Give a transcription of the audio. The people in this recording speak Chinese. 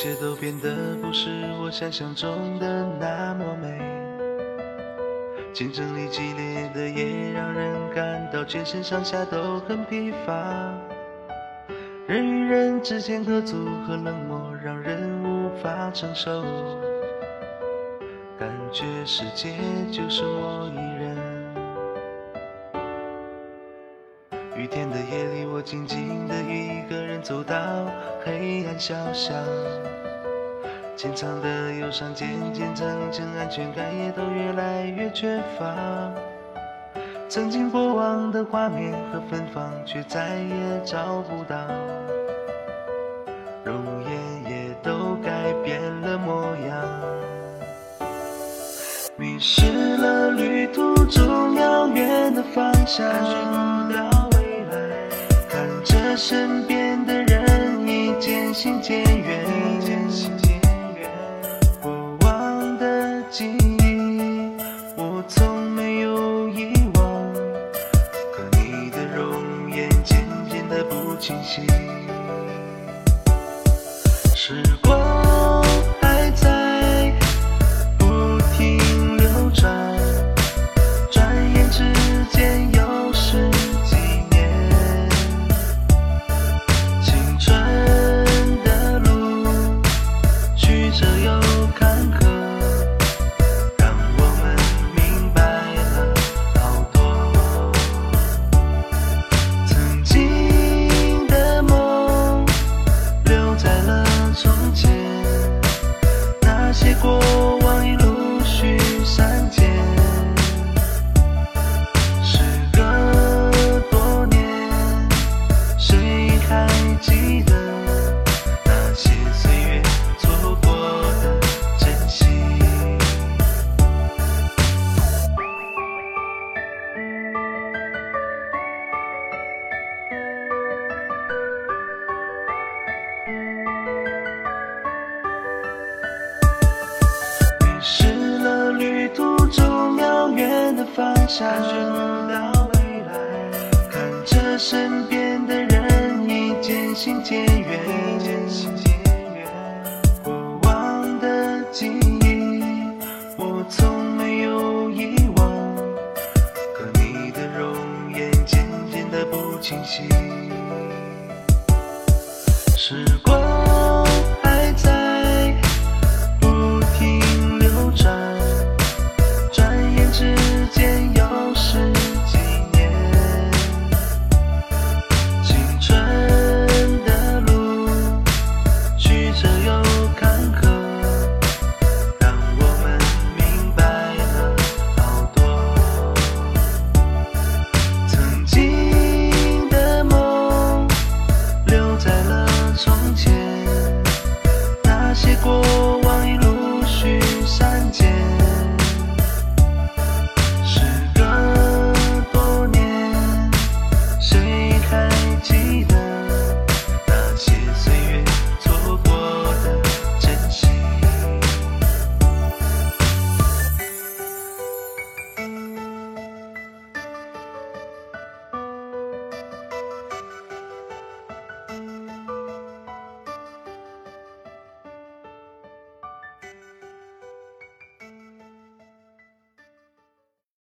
一切都变得不是我想象中的那么美。竞争力激烈的夜，让人感到全身上下都很疲乏。人与人之间的阻和冷漠，让人无法承受。感觉世界就是我一雨天的夜里，我静静地一个人走到黑暗小巷。潜藏的忧伤渐渐增增，安全感也都越来越缺乏。曾经过往的画面和芬芳，却再也找不到。容颜也都改变了模样，迷失了旅途中遥远的方向，身边的人已渐行渐远，过往的记忆我从没有遗忘。可你的容颜渐渐的不清晰。时光。下去不到未来看着身边的人已渐行渐远过往的记忆我从没有遗忘可你的容颜渐渐的不清晰。时光